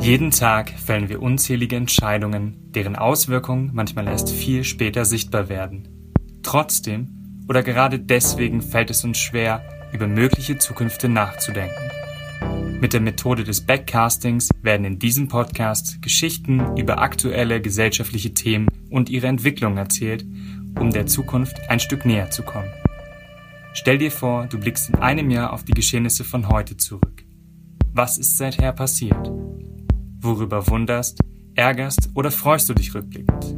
Jeden Tag fällen wir unzählige Entscheidungen, deren Auswirkungen manchmal erst viel später sichtbar werden. Trotzdem oder gerade deswegen fällt es uns schwer, über mögliche Zukünfte nachzudenken. Mit der Methode des Backcastings werden in diesem Podcast Geschichten über aktuelle gesellschaftliche Themen und ihre Entwicklung erzählt, um der Zukunft ein Stück näher zu kommen. Stell dir vor, du blickst in einem Jahr auf die Geschehnisse von heute zurück. Was ist seither passiert? Worüber wunderst, ärgerst oder freust du dich rückblickend?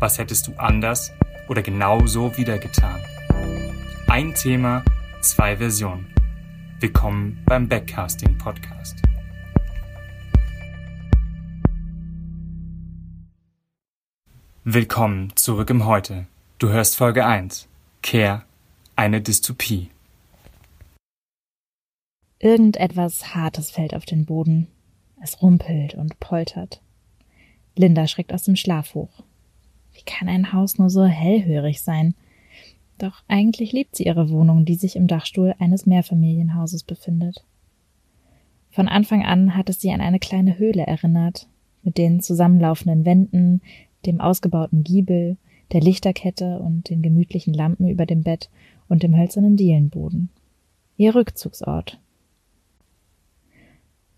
Was hättest du anders oder genauso wieder getan? Ein Thema, zwei Versionen. Willkommen beim Backcasting Podcast. Willkommen zurück im Heute. Du hörst Folge 1. Care, eine Dystopie. Irgendetwas Hartes fällt auf den Boden. Es rumpelt und poltert. Linda schreckt aus dem Schlaf hoch. Wie kann ein Haus nur so hellhörig sein? Doch eigentlich liebt sie ihre Wohnung, die sich im Dachstuhl eines Mehrfamilienhauses befindet. Von Anfang an hat es sie an eine kleine Höhle erinnert, mit den zusammenlaufenden Wänden, dem ausgebauten Giebel, der Lichterkette und den gemütlichen Lampen über dem Bett und dem hölzernen Dielenboden. Ihr Rückzugsort.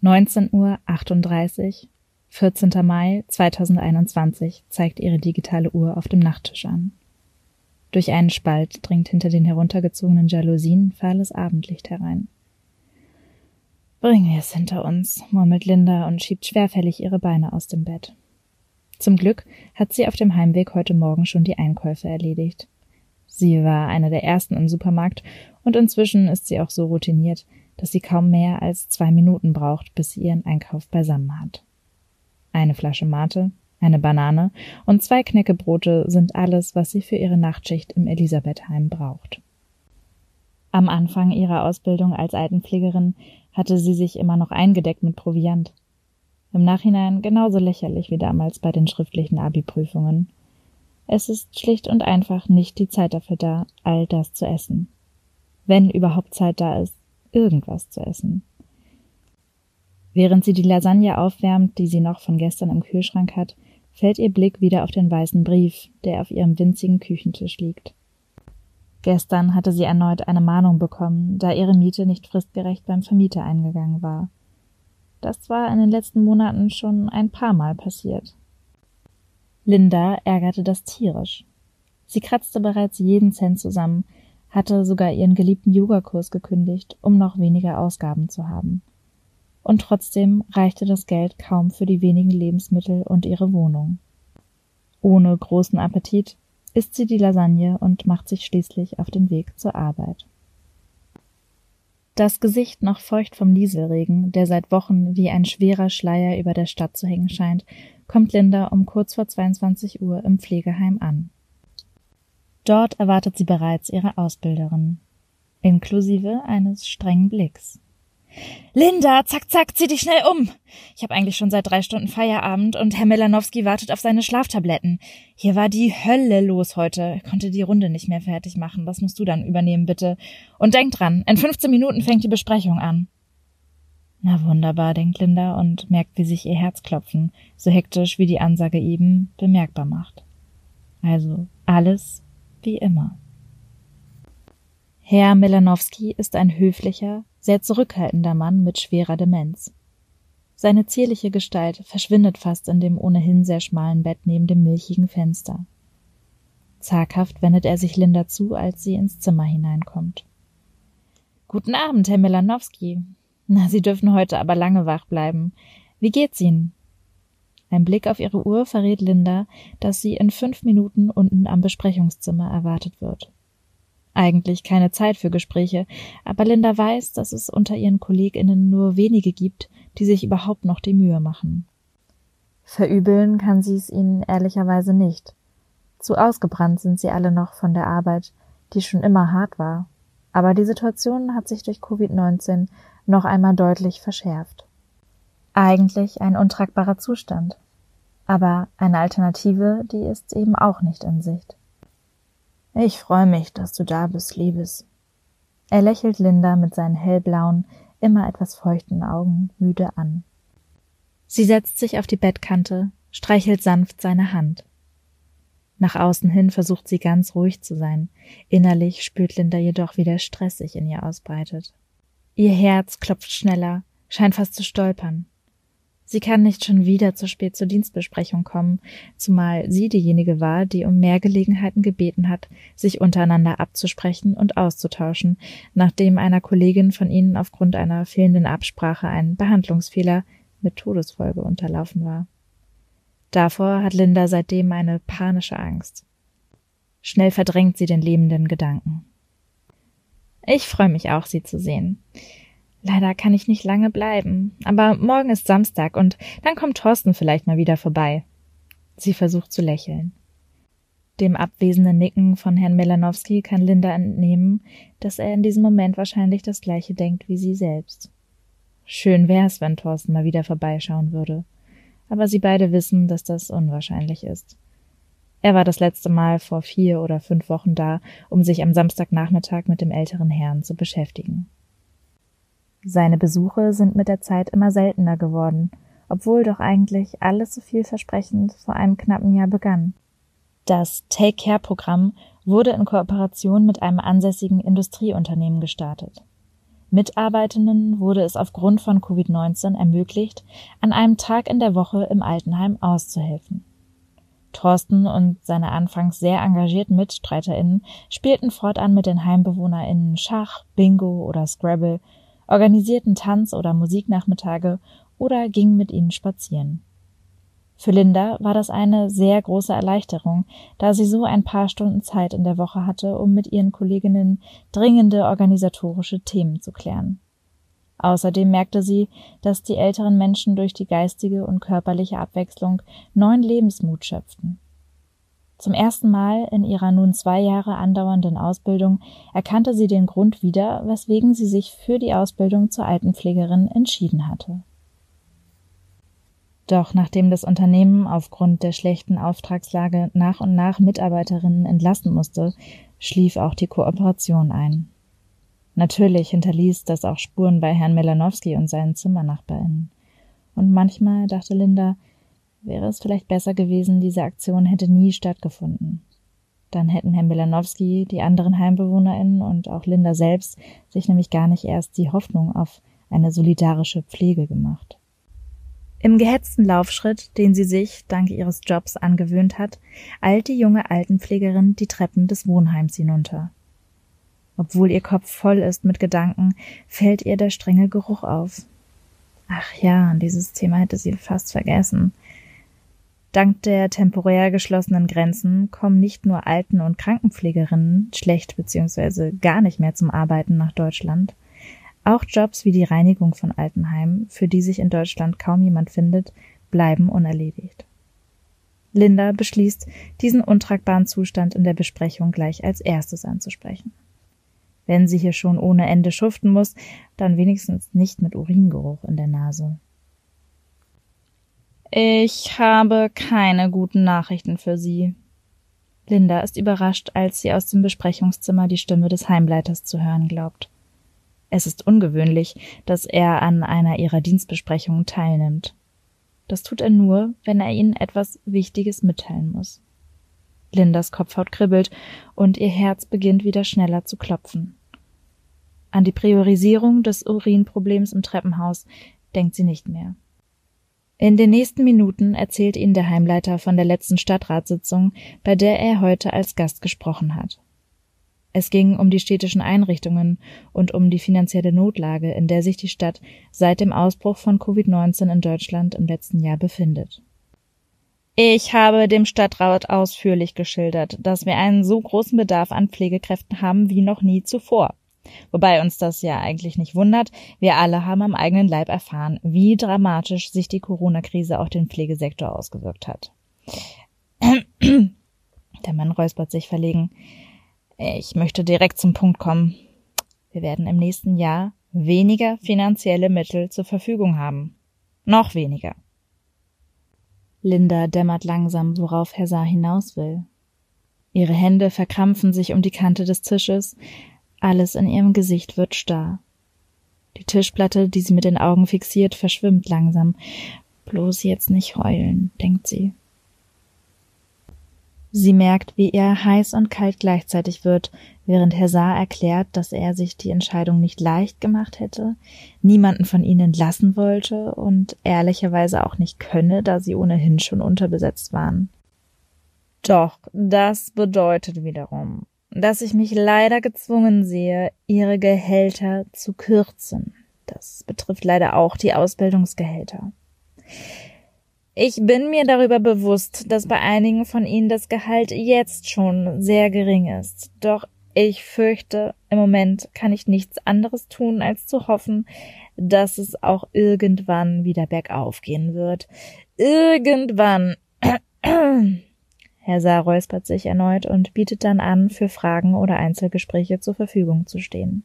19 Uhr 38, 14. Mai 2021 zeigt ihre digitale Uhr auf dem Nachttisch an. Durch einen Spalt dringt hinter den heruntergezogenen Jalousien fahles Abendlicht herein. Bringen es hinter uns, murmelt Linda und schiebt schwerfällig ihre Beine aus dem Bett. Zum Glück hat sie auf dem Heimweg heute Morgen schon die Einkäufe erledigt. Sie war eine der ersten im Supermarkt und inzwischen ist sie auch so routiniert, dass sie kaum mehr als zwei Minuten braucht, bis sie ihren Einkauf beisammen hat. Eine Flasche Mate, eine Banane und zwei Knäckebrote sind alles, was sie für ihre Nachtschicht im Elisabethheim braucht. Am Anfang ihrer Ausbildung als Altenpflegerin hatte sie sich immer noch eingedeckt mit Proviant. Im Nachhinein genauso lächerlich wie damals bei den schriftlichen Abi-Prüfungen. Es ist schlicht und einfach nicht die Zeit dafür da, all das zu essen. Wenn überhaupt Zeit da ist, irgendwas zu essen. Während sie die Lasagne aufwärmt, die sie noch von gestern im Kühlschrank hat, fällt ihr Blick wieder auf den weißen Brief, der auf ihrem winzigen Küchentisch liegt. Gestern hatte sie erneut eine Mahnung bekommen, da ihre Miete nicht fristgerecht beim Vermieter eingegangen war. Das war in den letzten Monaten schon ein paar Mal passiert. Linda ärgerte das tierisch. Sie kratzte bereits jeden Cent zusammen, hatte sogar ihren geliebten Yogakurs gekündigt, um noch weniger Ausgaben zu haben und trotzdem reichte das Geld kaum für die wenigen Lebensmittel und ihre Wohnung. Ohne großen Appetit isst sie die Lasagne und macht sich schließlich auf den Weg zur Arbeit. Das Gesicht noch feucht vom Nieselregen, der seit Wochen wie ein schwerer Schleier über der Stadt zu hängen scheint, kommt Linda um kurz vor 22 Uhr im Pflegeheim an. Dort erwartet sie bereits ihre Ausbilderin, inklusive eines strengen Blicks. Linda, zack, zack, zieh dich schnell um. Ich habe eigentlich schon seit drei Stunden Feierabend und Herr Melanowski wartet auf seine Schlaftabletten. Hier war die Hölle los heute. Ich konnte die Runde nicht mehr fertig machen. Das musst du dann übernehmen, bitte. Und denk dran, in 15 Minuten fängt die Besprechung an. Na wunderbar, denkt Linda und merkt, wie sich ihr Herz klopfen, so hektisch wie die Ansage eben bemerkbar macht. Also alles wie immer. Herr Melanowski ist ein höflicher, sehr zurückhaltender Mann mit schwerer Demenz. Seine zierliche Gestalt verschwindet fast in dem ohnehin sehr schmalen Bett neben dem milchigen Fenster. Zaghaft wendet er sich Linda zu, als sie ins Zimmer hineinkommt. Guten Abend, Herr Melanowski. Na, Sie dürfen heute aber lange wach bleiben. Wie geht's Ihnen? Ein Blick auf ihre Uhr verrät Linda, dass sie in fünf Minuten unten am Besprechungszimmer erwartet wird. Eigentlich keine Zeit für Gespräche, aber Linda weiß, dass es unter ihren Kolleginnen nur wenige gibt, die sich überhaupt noch die Mühe machen. Verübeln kann sie es ihnen ehrlicherweise nicht. Zu ausgebrannt sind sie alle noch von der Arbeit, die schon immer hart war. Aber die Situation hat sich durch Covid-19 noch einmal deutlich verschärft. Eigentlich ein untragbarer Zustand. Aber eine Alternative, die ist eben auch nicht in Sicht. Ich freue mich, dass du da bist, Liebes. Er lächelt Linda mit seinen hellblauen, immer etwas feuchten Augen müde an. Sie setzt sich auf die Bettkante, streichelt sanft seine Hand. Nach außen hin versucht sie ganz ruhig zu sein. Innerlich spürt Linda jedoch, wie der Stress sich in ihr ausbreitet. Ihr Herz klopft schneller, scheint fast zu stolpern. Sie kann nicht schon wieder zu spät zur Dienstbesprechung kommen, zumal sie diejenige war, die um mehr Gelegenheiten gebeten hat, sich untereinander abzusprechen und auszutauschen, nachdem einer Kollegin von ihnen aufgrund einer fehlenden Absprache ein Behandlungsfehler mit Todesfolge unterlaufen war. Davor hat Linda seitdem eine panische Angst. Schnell verdrängt sie den lebenden Gedanken. Ich freue mich auch, Sie zu sehen. Leider kann ich nicht lange bleiben, aber morgen ist Samstag und dann kommt Thorsten vielleicht mal wieder vorbei. Sie versucht zu lächeln. Dem abwesenden Nicken von Herrn Melanowski kann Linda entnehmen, dass er in diesem Moment wahrscheinlich das gleiche denkt wie sie selbst. Schön wär's, wenn Thorsten mal wieder vorbeischauen würde. Aber sie beide wissen, dass das unwahrscheinlich ist. Er war das letzte Mal vor vier oder fünf Wochen da, um sich am Samstagnachmittag mit dem älteren Herrn zu beschäftigen. Seine Besuche sind mit der Zeit immer seltener geworden, obwohl doch eigentlich alles so vielversprechend vor einem knappen Jahr begann. Das Take Care Programm wurde in Kooperation mit einem ansässigen Industrieunternehmen gestartet. Mitarbeitenden wurde es aufgrund von Covid-19 ermöglicht, an einem Tag in der Woche im Altenheim auszuhelfen. Thorsten und seine anfangs sehr engagierten MitstreiterInnen spielten fortan mit den HeimbewohnerInnen Schach, Bingo oder Scrabble organisierten Tanz- oder Musiknachmittage oder gingen mit ihnen spazieren. Für Linda war das eine sehr große Erleichterung, da sie so ein paar Stunden Zeit in der Woche hatte, um mit ihren Kolleginnen dringende organisatorische Themen zu klären. Außerdem merkte sie, dass die älteren Menschen durch die geistige und körperliche Abwechslung neuen Lebensmut schöpften. Zum ersten Mal in ihrer nun zwei Jahre andauernden Ausbildung erkannte sie den Grund wieder, weswegen sie sich für die Ausbildung zur Altenpflegerin entschieden hatte. Doch nachdem das Unternehmen aufgrund der schlechten Auftragslage nach und nach Mitarbeiterinnen entlassen musste, schlief auch die Kooperation ein. Natürlich hinterließ das auch Spuren bei Herrn Melanowski und seinen Zimmernachbarinnen. Und manchmal dachte Linda, wäre es vielleicht besser gewesen, diese Aktion hätte nie stattgefunden. Dann hätten Herr Milanowski, die anderen HeimbewohnerInnen und auch Linda selbst sich nämlich gar nicht erst die Hoffnung auf eine solidarische Pflege gemacht. Im gehetzten Laufschritt, den sie sich dank ihres Jobs angewöhnt hat, eilt die junge Altenpflegerin die Treppen des Wohnheims hinunter. Obwohl ihr Kopf voll ist mit Gedanken, fällt ihr der strenge Geruch auf. Ach ja, dieses Thema hätte sie fast vergessen. Dank der temporär geschlossenen Grenzen kommen nicht nur Alten- und Krankenpflegerinnen schlecht bzw. gar nicht mehr zum Arbeiten nach Deutschland. Auch Jobs wie die Reinigung von Altenheimen, für die sich in Deutschland kaum jemand findet, bleiben unerledigt. Linda beschließt, diesen untragbaren Zustand in der Besprechung gleich als erstes anzusprechen. Wenn sie hier schon ohne Ende schuften muss, dann wenigstens nicht mit Uringeruch in der Nase. Ich habe keine guten Nachrichten für Sie. Linda ist überrascht, als sie aus dem Besprechungszimmer die Stimme des Heimleiters zu hören glaubt. Es ist ungewöhnlich, dass er an einer ihrer Dienstbesprechungen teilnimmt. Das tut er nur, wenn er ihnen etwas Wichtiges mitteilen muss. Lindas Kopfhaut kribbelt und ihr Herz beginnt wieder schneller zu klopfen. An die Priorisierung des Urinproblems im Treppenhaus denkt sie nicht mehr. In den nächsten Minuten erzählt Ihnen der Heimleiter von der letzten Stadtratssitzung, bei der er heute als Gast gesprochen hat. Es ging um die städtischen Einrichtungen und um die finanzielle Notlage, in der sich die Stadt seit dem Ausbruch von Covid-19 in Deutschland im letzten Jahr befindet. Ich habe dem Stadtrat ausführlich geschildert, dass wir einen so großen Bedarf an Pflegekräften haben wie noch nie zuvor. Wobei uns das ja eigentlich nicht wundert. Wir alle haben am eigenen Leib erfahren, wie dramatisch sich die Corona-Krise auf den Pflegesektor ausgewirkt hat. Der Mann räuspert sich verlegen. Ich möchte direkt zum Punkt kommen. Wir werden im nächsten Jahr weniger finanzielle Mittel zur Verfügung haben. Noch weniger. Linda dämmert langsam, worauf Herr Saar hinaus will. Ihre Hände verkrampfen sich um die Kante des Tisches, alles in ihrem Gesicht wird starr. Die Tischplatte, die sie mit den Augen fixiert, verschwimmt langsam. Bloß jetzt nicht heulen, denkt sie. Sie merkt, wie er heiß und kalt gleichzeitig wird, während Herr Saar erklärt, dass er sich die Entscheidung nicht leicht gemacht hätte, niemanden von ihnen lassen wollte und ehrlicherweise auch nicht könne, da sie ohnehin schon unterbesetzt waren. Doch das bedeutet wiederum, dass ich mich leider gezwungen sehe, ihre Gehälter zu kürzen. Das betrifft leider auch die Ausbildungsgehälter. Ich bin mir darüber bewusst, dass bei einigen von ihnen das Gehalt jetzt schon sehr gering ist. Doch ich fürchte, im Moment kann ich nichts anderes tun, als zu hoffen, dass es auch irgendwann wieder bergauf gehen wird. Irgendwann. Herr Saar räuspert sich erneut und bietet dann an, für Fragen oder Einzelgespräche zur Verfügung zu stehen.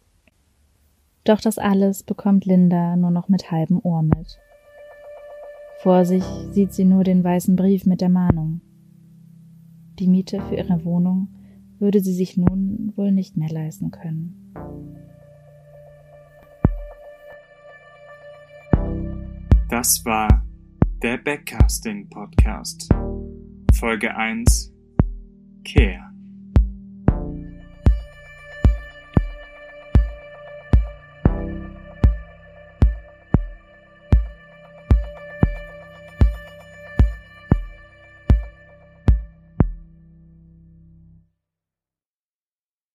Doch das alles bekommt Linda nur noch mit halbem Ohr mit. Vor sich sieht sie nur den weißen Brief mit der Mahnung. Die Miete für ihre Wohnung würde sie sich nun wohl nicht mehr leisten können. Das war der Backcasting Podcast. Folge 1 Care.